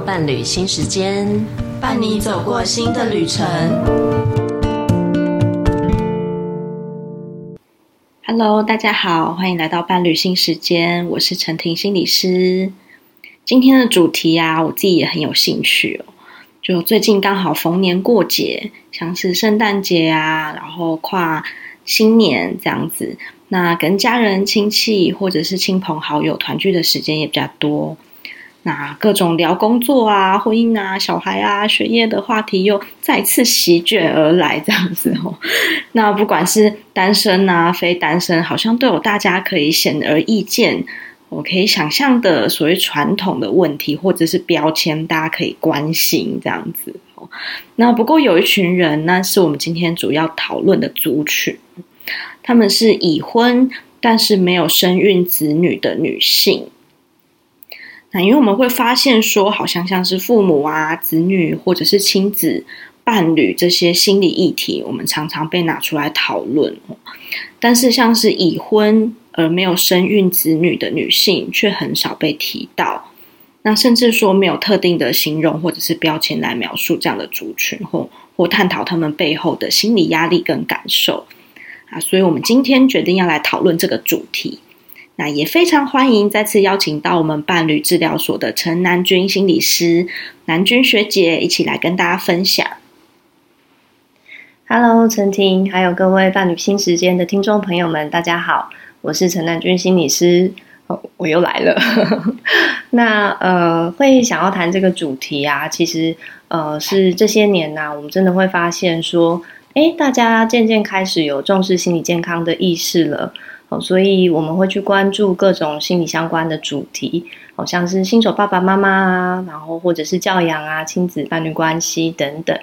到伴侣新时间，伴你走过新的旅程。Hello，大家好，欢迎来到伴侣新时间，我是陈婷心理师。今天的主题啊，我自己也很有兴趣哦。就最近刚好逢年过节，像是圣诞节啊，然后跨新年这样子，那跟家人、亲戚或者是亲朋好友团聚的时间也比较多。那各种聊工作啊、婚姻啊、小孩啊、学业的话题又再次席卷而来，这样子哦。那不管是单身啊、非单身，好像都有大家可以显而易见。我可以想象的所谓传统的问题或者是标签，大家可以关心这样子。那不过有一群人，那是我们今天主要讨论的族群，他们是已婚但是没有生育子女的女性。那因为我们会发现说，好像像是父母啊、子女或者是亲子伴侣这些心理议题，我们常常被拿出来讨论。但是像是已婚而没有生育子女的女性，却很少被提到。那甚至说没有特定的形容或者是标签来描述这样的族群，或或探讨他们背后的心理压力跟感受啊。所以，我们今天决定要来讨论这个主题。那也非常欢迎再次邀请到我们伴侣治疗所的陈南君心理师，南君学姐一起来跟大家分享。Hello，陈婷，还有各位伴侣新时间的听众朋友们，大家好，我是陈南君心理师，我又来了。那呃，会想要谈这个主题啊，其实呃是这些年呐、啊，我们真的会发现说，哎，大家渐渐开始有重视心理健康的意识了。所以我们会去关注各种心理相关的主题，好像是新手爸爸妈妈啊，然后或者是教养啊、亲子伴侣关系等等，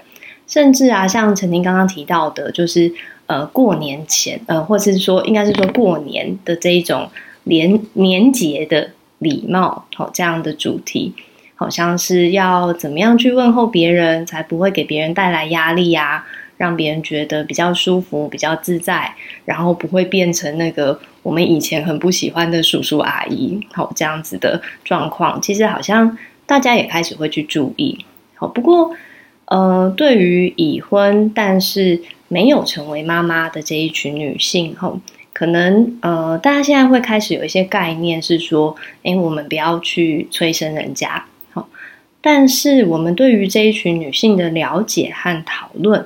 甚至啊，像陈婷刚刚提到的，就是呃过年前，呃，或是说应该是说过年的这一种年年节的礼貌，好这样的主题，好像是要怎么样去问候别人，才不会给别人带来压力呀、啊。让别人觉得比较舒服、比较自在，然后不会变成那个我们以前很不喜欢的叔叔阿姨，好这样子的状况。其实好像大家也开始会去注意。好，不过呃，对于已婚但是没有成为妈妈的这一群女性，吼，可能呃，大家现在会开始有一些概念是说，哎，我们不要去催生人家。好，但是我们对于这一群女性的了解和讨论。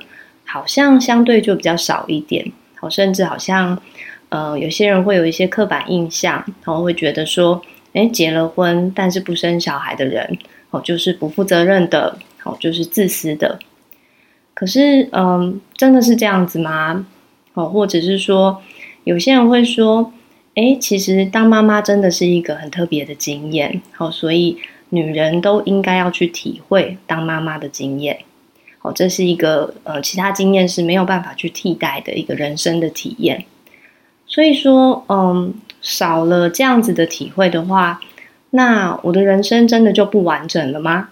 好像相对就比较少一点，好，甚至好像，呃，有些人会有一些刻板印象，然后会觉得说，诶，结了婚但是不生小孩的人，哦，就是不负责任的，哦，就是自私的。可是，嗯，真的是这样子吗？哦，或者是说，有些人会说，诶，其实当妈妈真的是一个很特别的经验，好，所以女人都应该要去体会当妈妈的经验。哦，这是一个呃，其他经验是没有办法去替代的一个人生的体验。所以说，嗯，少了这样子的体会的话，那我的人生真的就不完整了吗？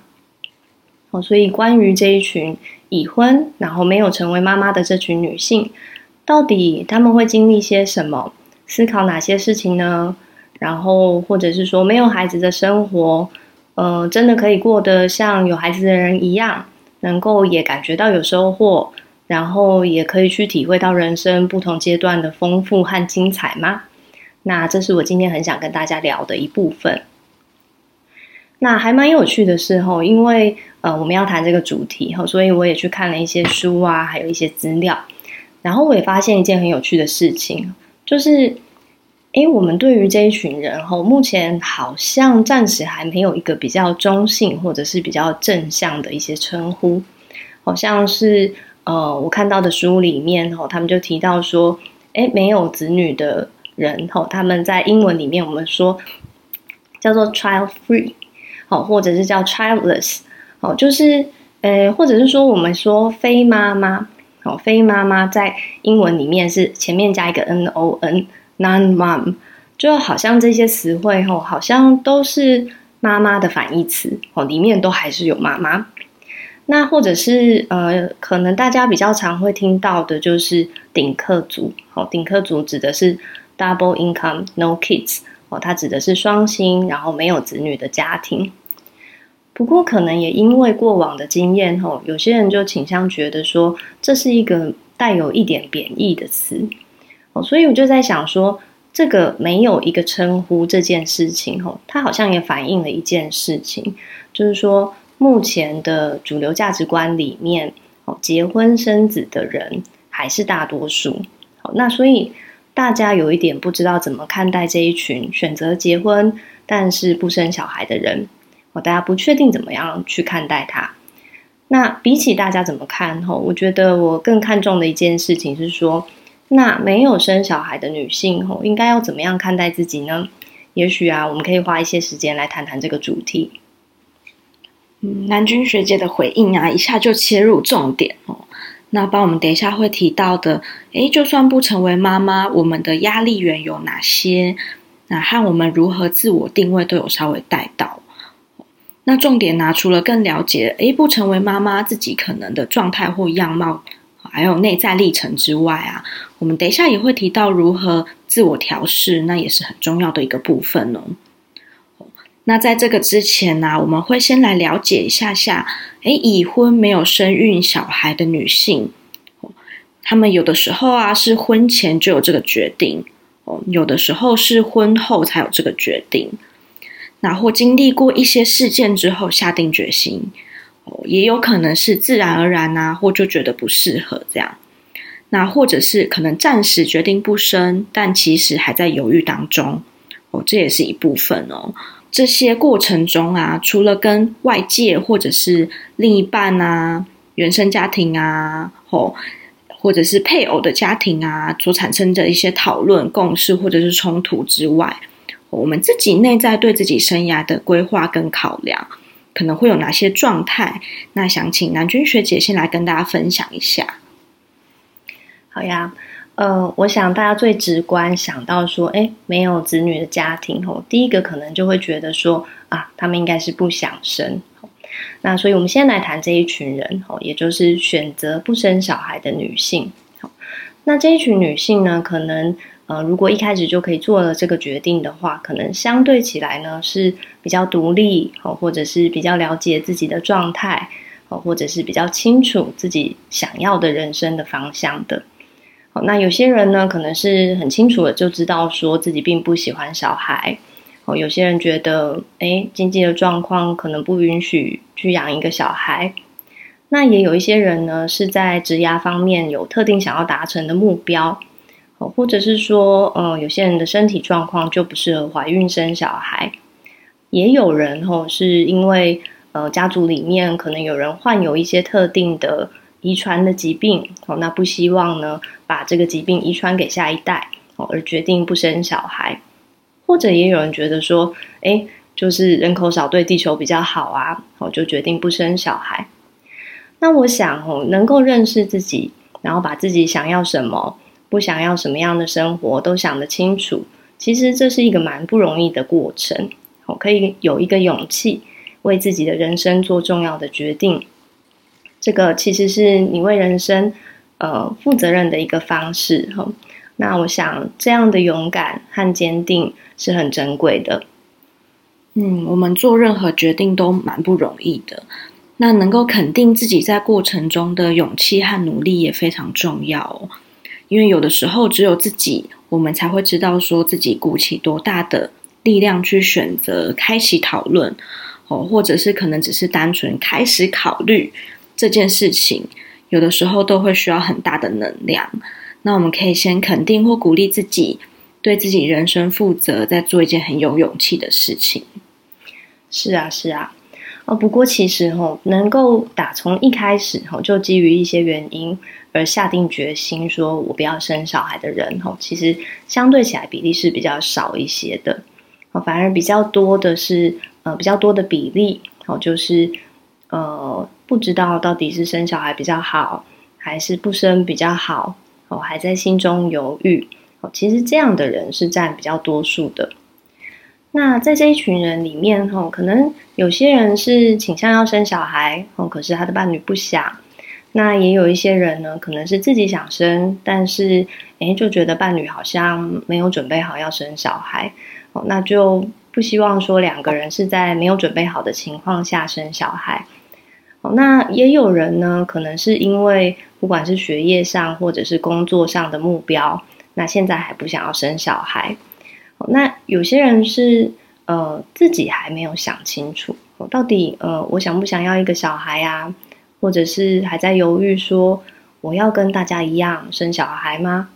哦，所以关于这一群已婚然后没有成为妈妈的这群女性，到底她们会经历些什么？思考哪些事情呢？然后或者是说，没有孩子的生活，呃，真的可以过得像有孩子的人一样？能够也感觉到有收获，然后也可以去体会到人生不同阶段的丰富和精彩吗？那这是我今天很想跟大家聊的一部分。那还蛮有趣的是吼，因为呃我们要谈这个主题吼，所以我也去看了一些书啊，还有一些资料，然后我也发现一件很有趣的事情，就是。诶，我们对于这一群人吼，目前好像暂时还没有一个比较中性或者是比较正向的一些称呼，好像是呃，我看到的书里面吼，他们就提到说，诶，没有子女的人吼，他们在英文里面我们说叫做 child free，好，或者是叫 childless，好，就是呃，或者是说我们说非妈妈，好，非妈妈在英文里面是前面加一个 n o n。Non-mom，就好像这些词汇吼，好像都是妈妈的反义词哦，里面都还是有妈妈。那或者是呃，可能大家比较常会听到的就是顶客族哦，顶客族指的是 double income no kids 哦，它指的是双薪然后没有子女的家庭。不过可能也因为过往的经验，吼，有些人就倾向觉得说这是一个带有一点贬义的词，哦，所以我就在想说，这个没有一个称呼这件事情，吼，它好像也反映了一件事情，就是说目前的主流价值观里面，哦，结婚生子的人还是大多数，好，那所以。大家有一点不知道怎么看待这一群选择结婚但是不生小孩的人，哦，大家不确定怎么样去看待他。那比起大家怎么看，吼，我觉得我更看重的一件事情是说，那没有生小孩的女性，吼，应该要怎么样看待自己呢？也许啊，我们可以花一些时间来谈谈这个主题。嗯，南君学姐的回应啊，一下就切入重点哦。那帮我们等一下会提到的，诶，就算不成为妈妈，我们的压力源有哪些？那和我们如何自我定位都有稍微带到。那重点拿出了更了解，诶，不成为妈妈自己可能的状态或样貌，还有内在历程之外啊，我们等一下也会提到如何自我调试，那也是很重要的一个部分哦。那在这个之前呢、啊，我们会先来了解一下下，诶，已婚没有生育小孩的女性，她们有的时候啊是婚前就有这个决定，哦，有的时候是婚后才有这个决定，那或经历过一些事件之后下定决心，也有可能是自然而然啊，或就觉得不适合这样，那或者是可能暂时决定不生，但其实还在犹豫当中，哦，这也是一部分哦。这些过程中啊，除了跟外界或者是另一半啊、原生家庭啊，或或者是配偶的家庭啊，所产生的一些讨论、共识或者是冲突之外，我们自己内在对自己生涯的规划跟考量，可能会有哪些状态？那想请南君学姐先来跟大家分享一下。好呀。呃，我想大家最直观想到说，哎，没有子女的家庭，吼，第一个可能就会觉得说，啊，他们应该是不想生。那所以，我们先来谈这一群人，哦，也就是选择不生小孩的女性。那这一群女性呢，可能，呃，如果一开始就可以做了这个决定的话，可能相对起来呢，是比较独立，或者是比较了解自己的状态，或者是比较清楚自己想要的人生的方向的。好，那有些人呢，可能是很清楚的就知道说自己并不喜欢小孩。哦，有些人觉得，哎，经济的状况可能不允许去养一个小孩。那也有一些人呢，是在职涯方面有特定想要达成的目标。哦，或者是说，嗯、呃，有些人的身体状况就不适合怀孕生小孩。也有人哦，是因为呃，家族里面可能有人患有一些特定的。遗传的疾病，哦，那不希望呢，把这个疾病遗传给下一代，哦，而决定不生小孩，或者也有人觉得说，诶，就是人口少对地球比较好啊，哦，就决定不生小孩。那我想，哦，能够认识自己，然后把自己想要什么，不想要什么样的生活都想得清楚，其实这是一个蛮不容易的过程，我，可以有一个勇气，为自己的人生做重要的决定。这个其实是你为人生，呃，负责任的一个方式哈。那我想这样的勇敢和坚定是很珍贵的。嗯，我们做任何决定都蛮不容易的。那能够肯定自己在过程中的勇气和努力也非常重要。因为有的时候只有自己，我们才会知道说自己鼓起多大的力量去选择开启讨论哦，或者是可能只是单纯开始考虑。这件事情有的时候都会需要很大的能量，那我们可以先肯定或鼓励自己，对自己人生负责，在做一件很有勇气的事情。是啊，是啊，哦，不过其实哦，能够打从一开始哦，就基于一些原因而下定决心说我不要生小孩的人哦，其实相对起来比例是比较少一些的，哦，反而比较多的是呃比较多的比例哦，就是呃。不知道到底是生小孩比较好，还是不生比较好，哦，还在心中犹豫。哦，其实这样的人是占比较多数的。那在这一群人里面，哦，可能有些人是倾向要生小孩，哦，可是他的伴侣不想。那也有一些人呢，可能是自己想生，但是诶，就觉得伴侣好像没有准备好要生小孩，哦，那就不希望说两个人是在没有准备好的情况下生小孩。哦，那也有人呢，可能是因为不管是学业上或者是工作上的目标，那现在还不想要生小孩。哦，那有些人是呃自己还没有想清楚，哦，到底呃我想不想要一个小孩啊？或者是还在犹豫说我要跟大家一样生小孩吗？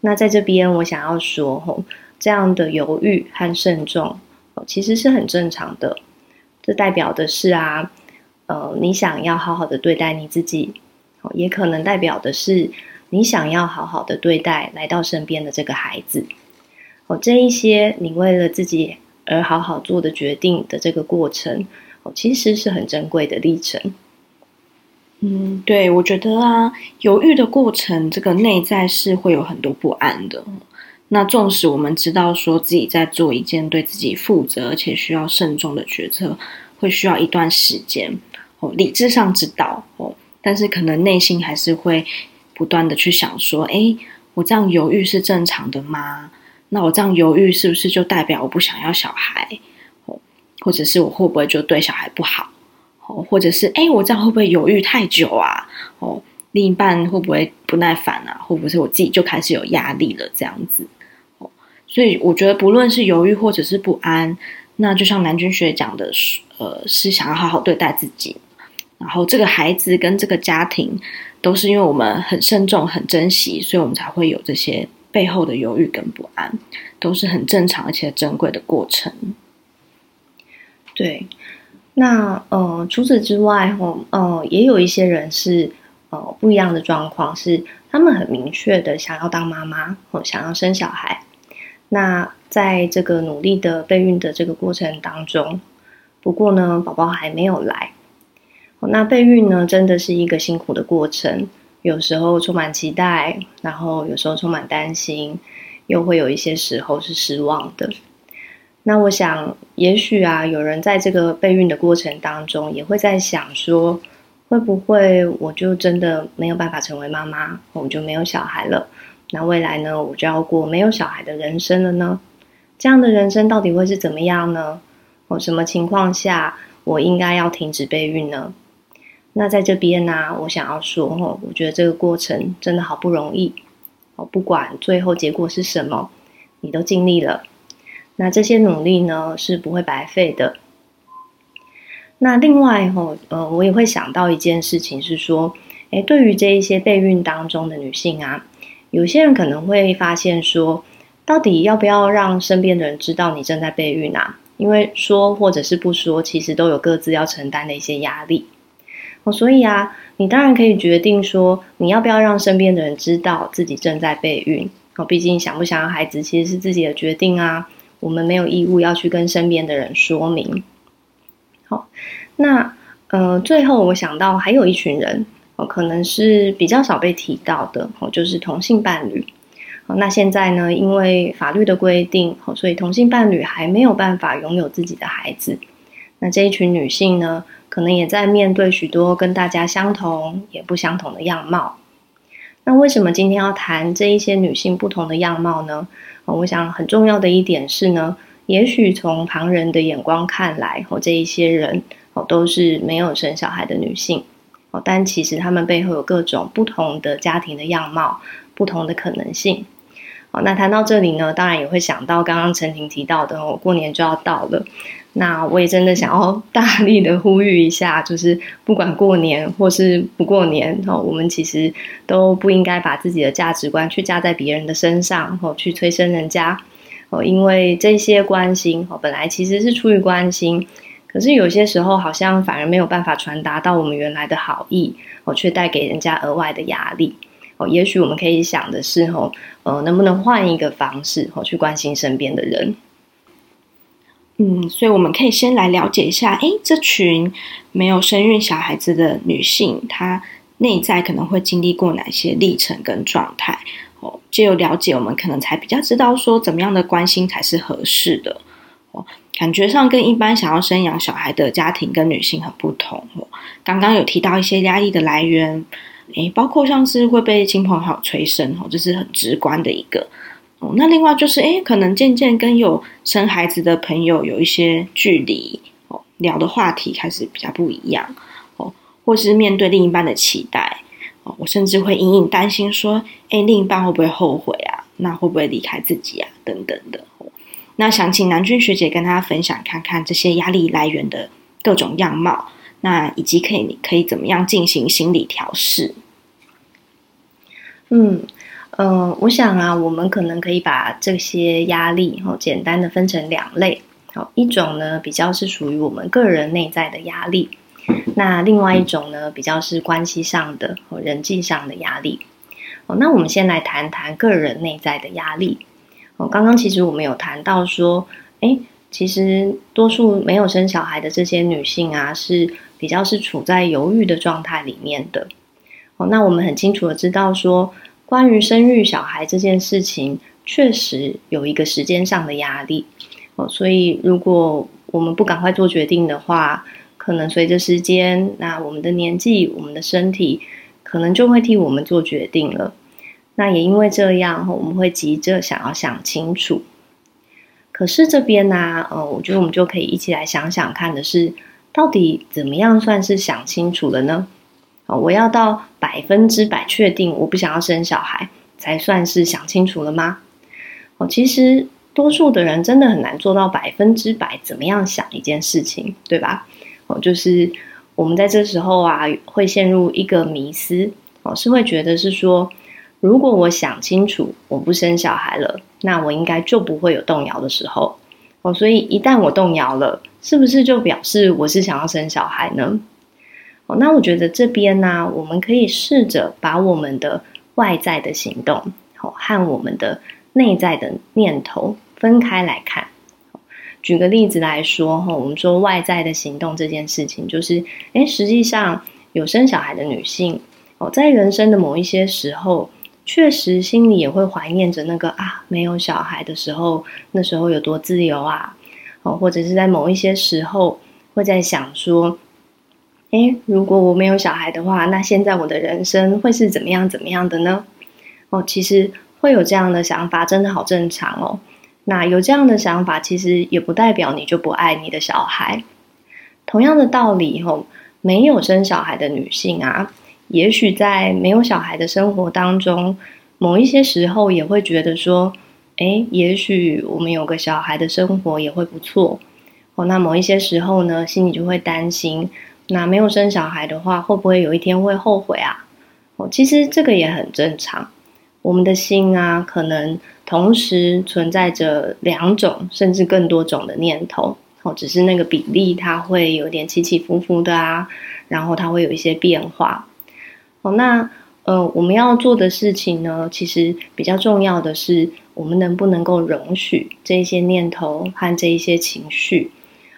那在这边我想要说，哦，这样的犹豫和慎重，哦，其实是很正常的。这代表的是啊。呃，你想要好好的对待你自己，也可能代表的是你想要好好的对待来到身边的这个孩子。哦，这一些你为了自己而好好做的决定的这个过程，哦，其实是很珍贵的历程。嗯，对，我觉得啊，犹豫的过程，这个内在是会有很多不安的。那纵使我们知道说自己在做一件对自己负责而且需要慎重的决策，会需要一段时间哦。理智上知道哦，但是可能内心还是会不断的去想说：哎，我这样犹豫是正常的吗？那我这样犹豫是不是就代表我不想要小孩？哦，或者是我会不会就对小孩不好？或者是诶，我这样会不会犹豫太久啊？哦，另一半会不会不耐烦啊？会不会是我自己就开始有压力了？这样子哦，所以我觉得不论是犹豫或者是不安，那就像南君学讲的，呃，是想要好好对待自己。然后这个孩子跟这个家庭，都是因为我们很慎重、很珍惜，所以我们才会有这些背后的犹豫跟不安，都是很正常而且珍贵的过程。对，那呃，除此之外，哦，呃，也有一些人是呃不一样的状况，是他们很明确的想要当妈妈，或想要生小孩。那在这个努力的备孕的这个过程当中，不过呢，宝宝还没有来。那备孕呢，真的是一个辛苦的过程，有时候充满期待，然后有时候充满担心，又会有一些时候是失望的。那我想，也许啊，有人在这个备孕的过程当中，也会在想说，会不会我就真的没有办法成为妈妈，我就没有小孩了？那未来呢，我就要过没有小孩的人生了呢？这样的人生到底会是怎么样呢？哦，什么情况下我应该要停止备孕呢？那在这边呢、我想要说，我觉得这个过程真的好不容易，哦，不管最后结果是什么，你都尽力了。那这些努力呢，是不会白费的。那另外吼，呃，我也会想到一件事情是说，诶，对于这一些备孕当中的女性啊，有些人可能会发现说，到底要不要让身边的人知道你正在备孕啊？因为说或者是不说，其实都有各自要承担的一些压力。哦，所以啊，你当然可以决定说，你要不要让身边的人知道自己正在备孕。哦，毕竟想不想要孩子其实是自己的决定啊，我们没有义务要去跟身边的人说明。好，那呃，最后我想到还有一群人，哦，可能是比较少被提到的，哦，就是同性伴侣。哦，那现在呢，因为法律的规定，所以同性伴侣还没有办法拥有自己的孩子。那这一群女性呢，可能也在面对许多跟大家相同也不相同的样貌。那为什么今天要谈这一些女性不同的样貌呢？我想很重要的一点是呢，也许从旁人的眼光看来，哦，这一些人哦都是没有生小孩的女性哦，但其实他们背后有各种不同的家庭的样貌，不同的可能性。哦，那谈到这里呢，当然也会想到刚刚陈婷提到的，我，过年就要到了。那我也真的想要大力的呼吁一下，就是不管过年或是不过年，哦，我们其实都不应该把自己的价值观去加在别人的身上，哦，去催生人家，哦，因为这些关心，哦，本来其实是出于关心，可是有些时候好像反而没有办法传达到我们原来的好意，哦，却带给人家额外的压力，也许我们可以想的是，哦，呃，能不能换一个方式，哦，去关心身边的人。嗯，所以我们可以先来了解一下，诶，这群没有生育小孩子的女性，她内在可能会经历过哪些历程跟状态？哦，借由了解，我们可能才比较知道说，怎么样的关心才是合适的。哦，感觉上跟一般想要生养小孩的家庭跟女性很不同。哦，刚刚有提到一些压力的来源，诶，包括像是会被亲朋好友催生，哦，这是很直观的一个。哦，那另外就是，诶，可能渐渐跟有生孩子的朋友有一些距离哦，聊的话题开始比较不一样哦，或是面对另一半的期待哦，我甚至会隐隐担心说，诶，另一半会不会后悔啊？那会不会离开自己啊？等等的。那想请南君学姐跟大家分享看看这些压力来源的各种样貌，那以及可以可以怎么样进行心理调试？嗯，呃，我想啊，我们可能可以把这些压力哦，简单的分成两类。好，一种呢比较是属于我们个人内在的压力，那另外一种呢比较是关系上的和人际上的压力。哦，那我们先来谈谈个人内在的压力。哦，刚刚其实我们有谈到说，诶，其实多数没有生小孩的这些女性啊，是比较是处在犹豫的状态里面的。哦，那我们很清楚的知道说，关于生育小孩这件事情，确实有一个时间上的压力。哦，所以如果我们不赶快做决定的话，可能随着时间，那我们的年纪，我们的身体，可能就会替我们做决定了。那也因为这样，我们会急着想要想清楚。可是这边呢，呃，我觉得我们就可以一起来想想看的是，到底怎么样算是想清楚了呢？哦，我要到百分之百确定我不想要生小孩，才算是想清楚了吗？哦，其实多数的人真的很难做到百分之百怎么样想一件事情，对吧？哦，就是我们在这时候啊，会陷入一个迷思，哦，是会觉得是说。如果我想清楚我不生小孩了，那我应该就不会有动摇的时候哦。所以一旦我动摇了，是不是就表示我是想要生小孩呢？哦，那我觉得这边呢，我们可以试着把我们的外在的行动哦和我们的内在的念头分开来看。举个例子来说哈，我们说外在的行动这件事情，就是诶，实际上有生小孩的女性哦，在人生的某一些时候。确实，心里也会怀念着那个啊，没有小孩的时候，那时候有多自由啊！哦，或者是在某一些时候，会在想说，诶，如果我没有小孩的话，那现在我的人生会是怎么样怎么样的呢？哦，其实会有这样的想法，真的好正常哦。那有这样的想法，其实也不代表你就不爱你的小孩。同样的道理，吼，没有生小孩的女性啊。也许在没有小孩的生活当中，某一些时候也会觉得说，诶，也许我们有个小孩的生活也会不错。哦，那某一些时候呢，心里就会担心，那没有生小孩的话，会不会有一天会后悔啊？哦，其实这个也很正常。我们的心啊，可能同时存在着两种甚至更多种的念头。哦，只是那个比例它会有点起起伏伏的啊，然后它会有一些变化。哦，那呃，我们要做的事情呢，其实比较重要的是，我们能不能够容许这一些念头和这一些情绪，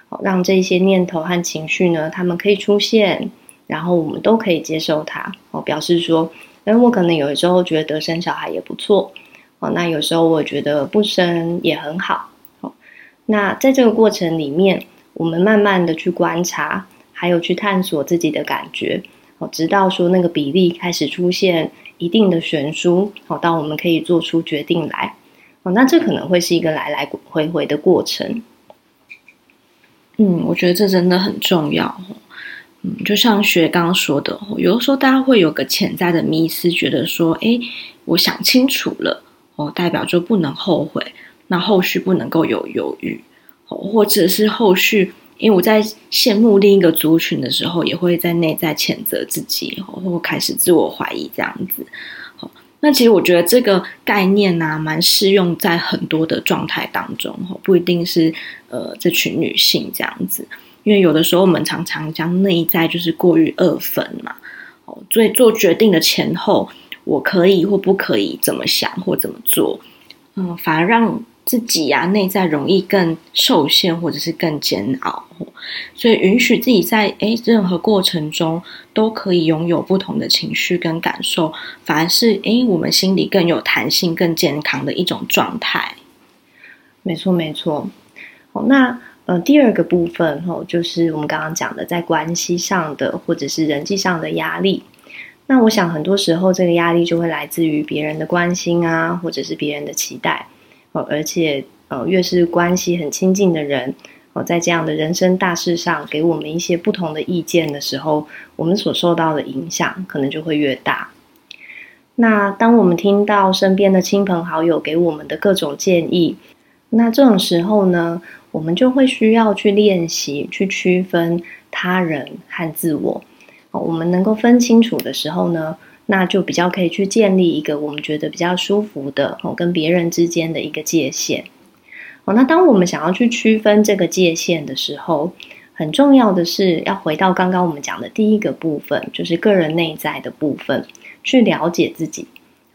哦，让这一些念头和情绪呢，他们可以出现，然后我们都可以接受它。哦，表示说，哎，我可能有时候觉得生小孩也不错，哦，那有时候我觉得不生也很好。哦，那在这个过程里面，我们慢慢的去观察，还有去探索自己的感觉。直到说那个比例开始出现一定的悬殊，好，到我们可以做出决定来，哦，那这可能会是一个来来回回的过程。嗯，我觉得这真的很重要。嗯，就像学刚刚说的，有的时候大家会有个潜在的迷思，觉得说，哎，我想清楚了，哦，代表就不能后悔，那后续不能够有犹豫，哦，或者是后续。因为我在羡慕另一个族群的时候，也会在内在谴责自己，或开始自我怀疑这样子。那其实我觉得这个概念呢、啊，蛮适用在很多的状态当中，不一定是呃这群女性这样子。因为有的时候我们常常将内在就是过于二分嘛，哦，所以做决定的前后，我可以或不可以怎么想或怎么做，嗯，反而让。自己呀、啊，内在容易更受限，或者是更煎熬，所以允许自己在诶任何过程中都可以拥有不同的情绪跟感受，反而是诶我们心里更有弹性、更健康的一种状态。没错，没错。好，那呃第二个部分哦，就是我们刚刚讲的在关系上的或者是人际上的压力。那我想很多时候这个压力就会来自于别人的关心啊，或者是别人的期待。而且呃越是关系很亲近的人，哦，在这样的人生大事上给我们一些不同的意见的时候，我们所受到的影响可能就会越大。那当我们听到身边的亲朋好友给我们的各种建议，那这种时候呢，我们就会需要去练习去区分他人和自我。哦，我们能够分清楚的时候呢，那就比较可以去建立一个我们觉得比较舒服的哦，跟别人之间的一个界限。哦，那当我们想要去区分这个界限的时候，很重要的是要回到刚刚我们讲的第一个部分，就是个人内在的部分。去了解自己，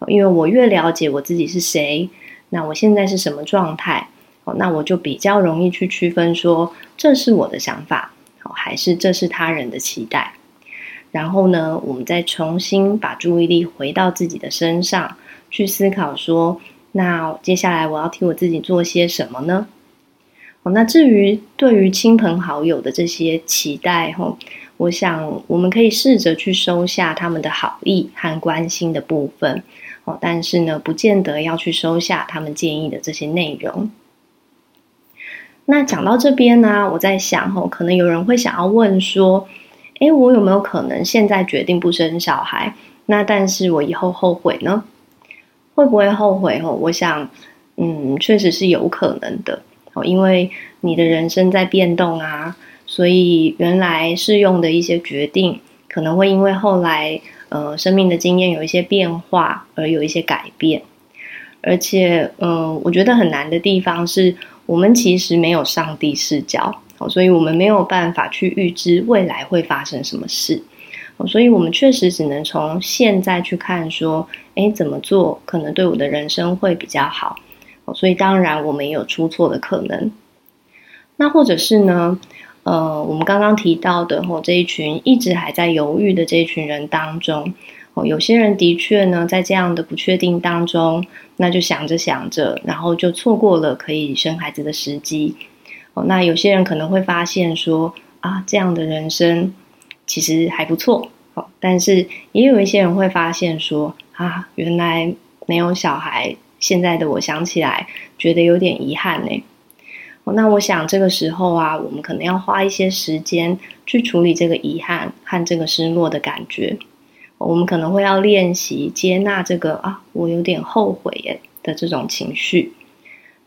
因为我越了解我自己是谁，那我现在是什么状态，哦，那我就比较容易去区分说，这是我的想法，哦还是这是他人的期待。然后呢，我们再重新把注意力回到自己的身上，去思考说，那接下来我要替我自己做些什么呢？哦，那至于对于亲朋好友的这些期待，吼。我想，我们可以试着去收下他们的好意和关心的部分，哦，但是呢，不见得要去收下他们建议的这些内容。那讲到这边呢，我在想，哦，可能有人会想要问说，诶，我有没有可能现在决定不生小孩？那但是我以后后悔呢？会不会后悔？哦，我想，嗯，确实是有可能的，哦，因为你的人生在变动啊。所以，原来适用的一些决定，可能会因为后来呃生命的经验有一些变化而有一些改变。而且，嗯、我觉得很难的地方是我们其实没有上帝视角，所以我们没有办法去预知未来会发生什么事。所以我们确实只能从现在去看，说，诶，怎么做可能对我的人生会比较好。所以，当然我们也有出错的可能。那或者是呢？呃，我们刚刚提到的吼，这一群一直还在犹豫的这一群人当中，哦，有些人的确呢，在这样的不确定当中，那就想着想着，然后就错过了可以生孩子的时机。哦，那有些人可能会发现说，啊，这样的人生其实还不错。哦，但是也有一些人会发现说，啊，原来没有小孩，现在的我想起来觉得有点遗憾呢。哦那我想这个时候啊，我们可能要花一些时间去处理这个遗憾和这个失落的感觉。我们可能会要练习接纳这个啊，我有点后悔耶的这种情绪。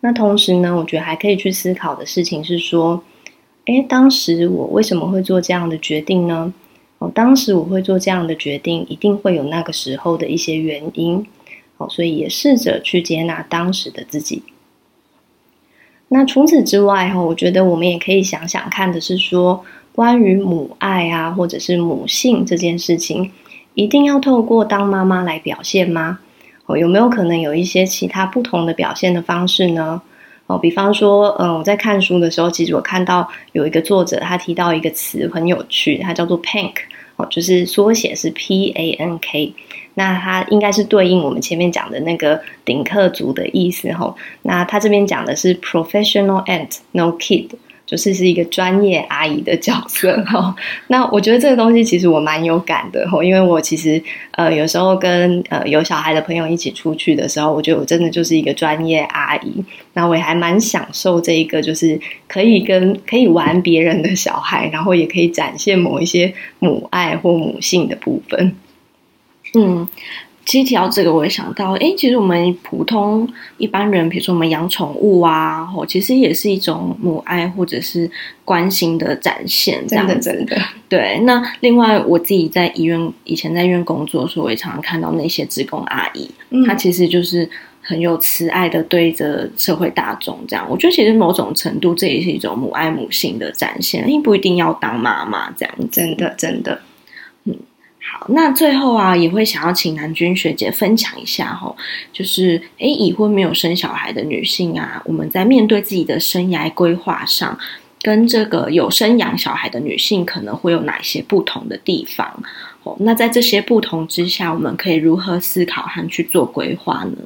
那同时呢，我觉得还可以去思考的事情是说，诶，当时我为什么会做这样的决定呢？哦，当时我会做这样的决定，一定会有那个时候的一些原因。哦，所以也试着去接纳当时的自己。那除此之外哈，我觉得我们也可以想想看的是说，关于母爱啊，或者是母性这件事情，一定要透过当妈妈来表现吗？有没有可能有一些其他不同的表现的方式呢？哦，比方说，嗯，我在看书的时候，其实我看到有一个作者他提到一个词很有趣，它叫做 “pank”，哦，就是缩写是 P A N K。那它应该是对应我们前面讲的那个顶客族的意思吼。那他这边讲的是 professional aunt no kid，就是是一个专业阿姨的角色 吼。那我觉得这个东西其实我蛮有感的吼，因为我其实呃有时候跟呃有小孩的朋友一起出去的时候，我觉得我真的就是一个专业阿姨。那我也还蛮享受这一个，就是可以跟可以玩别人的小孩，然后也可以展现某一些母爱或母性的部分。嗯，其实提到这个，我也想到，哎，其实我们普通一般人，比如说我们养宠物啊，哦，其实也是一种母爱或者是关心的展现，这样子。真的，真的。对，那另外我自己在医院以前在医院工作的时候，我也常常看到那些职工阿姨，嗯，她其实就是很有慈爱的对着社会大众这样。我觉得其实某种程度这也是一种母爱母性的展现，并不一定要当妈妈这样。真的，真的。那最后啊，也会想要请南君学姐分享一下哈，就是诶，已婚没有生小孩的女性啊，我们在面对自己的生涯规划上，跟这个有生养小孩的女性可能会有哪些不同的地方？哦，那在这些不同之下，我们可以如何思考和去做规划呢？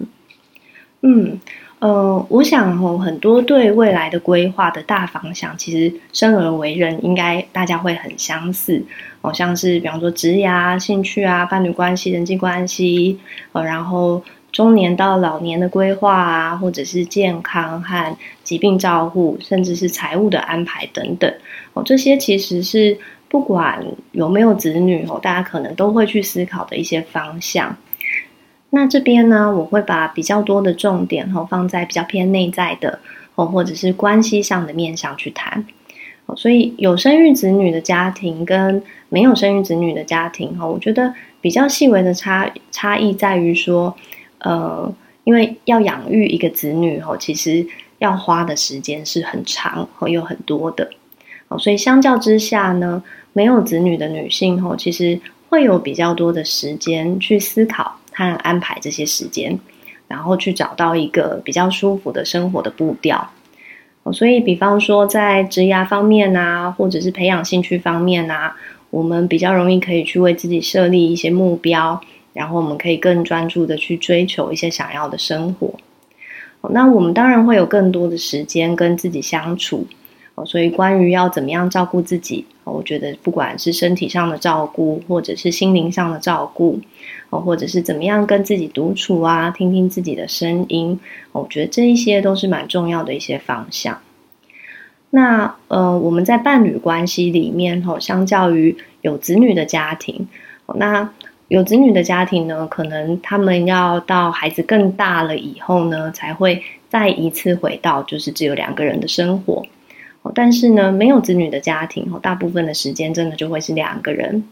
嗯。呃，我想吼，很多对未来的规划的大方向，其实生而为人，应该大家会很相似。好像是比方说职业啊、兴趣啊、伴侣关系、人际关系，呃，然后中年到老年的规划啊，或者是健康和疾病照护，甚至是财务的安排等等。哦，这些其实是不管有没有子女哦，大家可能都会去思考的一些方向。那这边呢，我会把比较多的重点哦放在比较偏内在的哦，或者是关系上的面向去谈。所以有生育子女的家庭跟没有生育子女的家庭哈，我觉得比较细微的差差异在于说，呃，因为要养育一个子女哈，其实要花的时间是很长和有很多的，哦所以相较之下呢，没有子女的女性哈，其实会有比较多的时间去思考和安排这些时间，然后去找到一个比较舒服的生活的步调。所以，比方说在职涯方面啊，或者是培养兴趣方面啊，我们比较容易可以去为自己设立一些目标，然后我们可以更专注的去追求一些想要的生活。那我们当然会有更多的时间跟自己相处。所以，关于要怎么样照顾自己，我觉得不管是身体上的照顾，或者是心灵上的照顾，哦或者是怎么样跟自己独处啊，听听自己的声音，我觉得这一些都是蛮重要的一些方向。那呃，我们在伴侣关系里面，吼，相较于有子女的家庭，那有子女的家庭呢，可能他们要到孩子更大了以后呢，才会再一次回到就是只有两个人的生活。但是呢，没有子女的家庭，哦大部分的时间真的就会是两个人，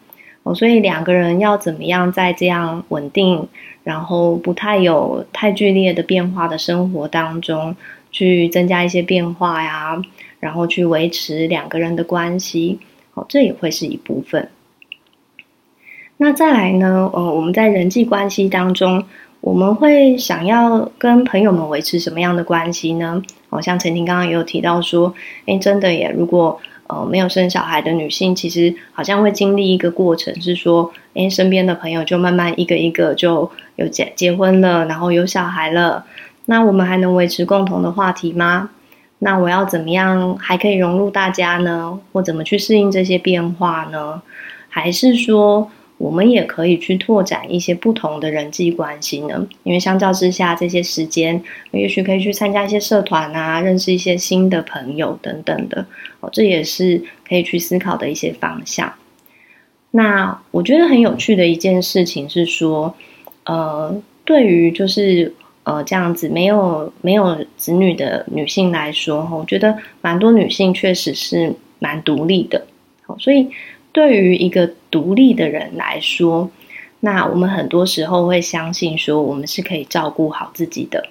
哦所以两个人要怎么样在这样稳定，然后不太有太剧烈的变化的生活当中，去增加一些变化呀，然后去维持两个人的关系，哦这也会是一部分。那再来呢，呃，我们在人际关系当中，我们会想要跟朋友们维持什么样的关系呢？好像陈婷刚刚也有提到说，诶，真的耶！如果呃没有生小孩的女性，其实好像会经历一个过程，是说，诶，身边的朋友就慢慢一个一个就有结结婚了，然后有小孩了。那我们还能维持共同的话题吗？那我要怎么样还可以融入大家呢？或怎么去适应这些变化呢？还是说，我们也可以去拓展一些不同的人际关系呢，因为相较之下，这些时间也许可以去参加一些社团啊，认识一些新的朋友等等的哦，这也是可以去思考的一些方向。那我觉得很有趣的一件事情是说，呃，对于就是呃这样子没有没有子女的女性来说，我觉得蛮多女性确实是蛮独立的，好，所以。对于一个独立的人来说，那我们很多时候会相信说，我们是可以照顾好自己的。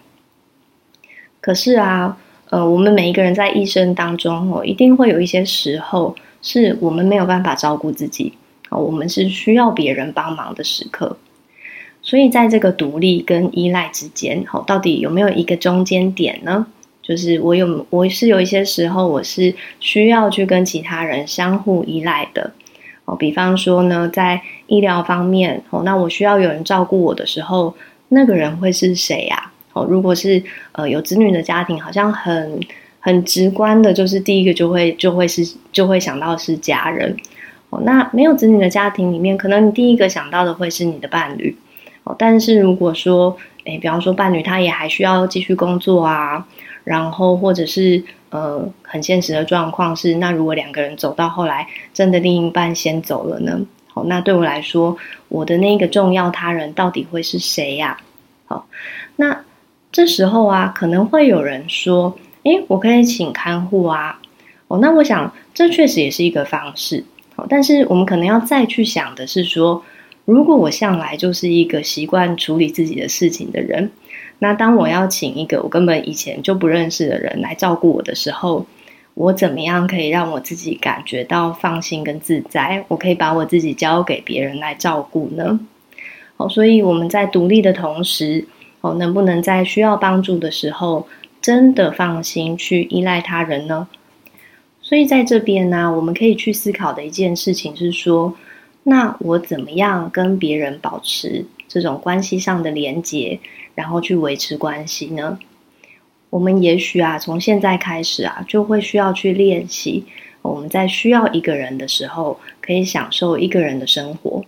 可是啊，呃，我们每一个人在一生当中哦，一定会有一些时候是我们没有办法照顾自己，我们是需要别人帮忙的时刻。所以，在这个独立跟依赖之间，到底有没有一个中间点呢？就是我有，我是有一些时候，我是需要去跟其他人相互依赖的。哦，比方说呢，在医疗方面，哦，那我需要有人照顾我的时候，那个人会是谁呀？哦，如果是呃有子女的家庭，好像很很直观的，就是第一个就会就会是就会想到是家人。哦，那没有子女的家庭里面，可能你第一个想到的会是你的伴侣。哦，但是如果说，诶，比方说伴侣他也还需要继续工作啊，然后或者是。呃，很现实的状况是，那如果两个人走到后来，真的另一半先走了呢？好，那对我来说，我的那个重要他人到底会是谁呀？好，那这时候啊，可能会有人说，诶，我可以请看护啊。哦，那我想这确实也是一个方式。好，但是我们可能要再去想的是说，如果我向来就是一个习惯处理自己的事情的人。那当我要请一个我根本以前就不认识的人来照顾我的时候，我怎么样可以让我自己感觉到放心跟自在？我可以把我自己交给别人来照顾呢？哦，所以我们在独立的同时，哦，能不能在需要帮助的时候，真的放心去依赖他人呢？所以在这边呢，我们可以去思考的一件事情是说，那我怎么样跟别人保持这种关系上的连结？然后去维持关系呢？我们也许啊，从现在开始啊，就会需要去练习。我们在需要一个人的时候，可以享受一个人的生活；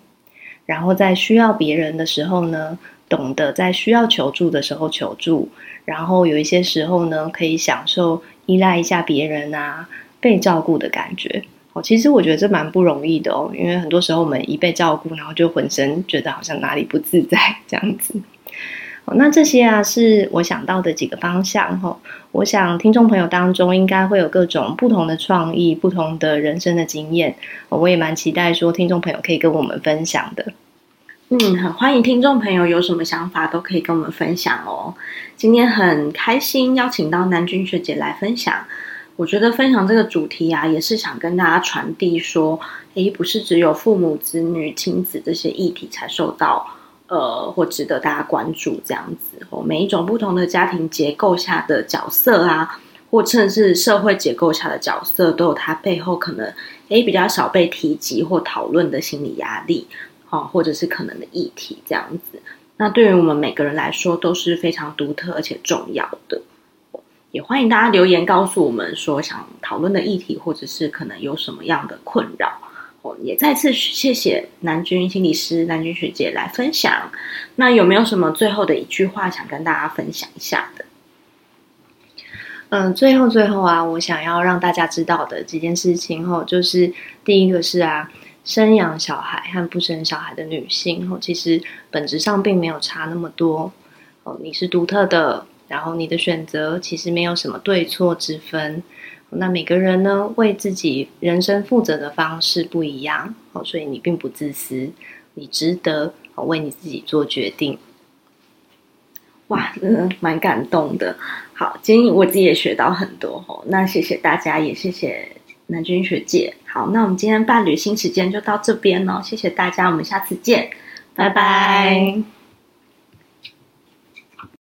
然后在需要别人的时候呢，懂得在需要求助的时候求助，然后有一些时候呢，可以享受依赖一下别人啊，被照顾的感觉。哦，其实我觉得这蛮不容易的哦，因为很多时候我们一被照顾，然后就浑身觉得好像哪里不自在这样子。哦，那这些啊是我想到的几个方向哈。我想听众朋友当中应该会有各种不同的创意、不同的人生的经验。我也蛮期待说听众朋友可以跟我们分享的。嗯，很欢迎听众朋友有什么想法都可以跟我们分享哦。今天很开心邀请到南君学姐来分享。我觉得分享这个主题啊，也是想跟大家传递说，诶，不是只有父母、子女、亲子这些议题才受到呃或值得大家关注这样子哦。每一种不同的家庭结构下的角色啊，或甚至是社会结构下的角色，都有它背后可能诶比较少被提及或讨论的心理压力。或者是可能的议题这样子，那对于我们每个人来说都是非常独特而且重要的。也欢迎大家留言告诉我们说想讨论的议题，或者是可能有什么样的困扰。哦，也再次谢谢南军心理师、南军学姐来分享。那有没有什么最后的一句话想跟大家分享一下的？嗯，最后最后啊，我想要让大家知道的几件事情哦，就是第一个是啊。生养小孩和不生小孩的女性，其实本质上并没有差那么多。哦，你是独特的，然后你的选择其实没有什么对错之分。那每个人呢，为自己人生负责的方式不一样，哦，所以你并不自私，你值得为你自己做决定。哇，真的蛮感动的。好，今天我自己也学到很多哦。那谢谢大家，也谢谢南君学姐。好，那我们今天伴侣新时间就到这边喽，谢谢大家，我们下次见，拜拜。拜拜。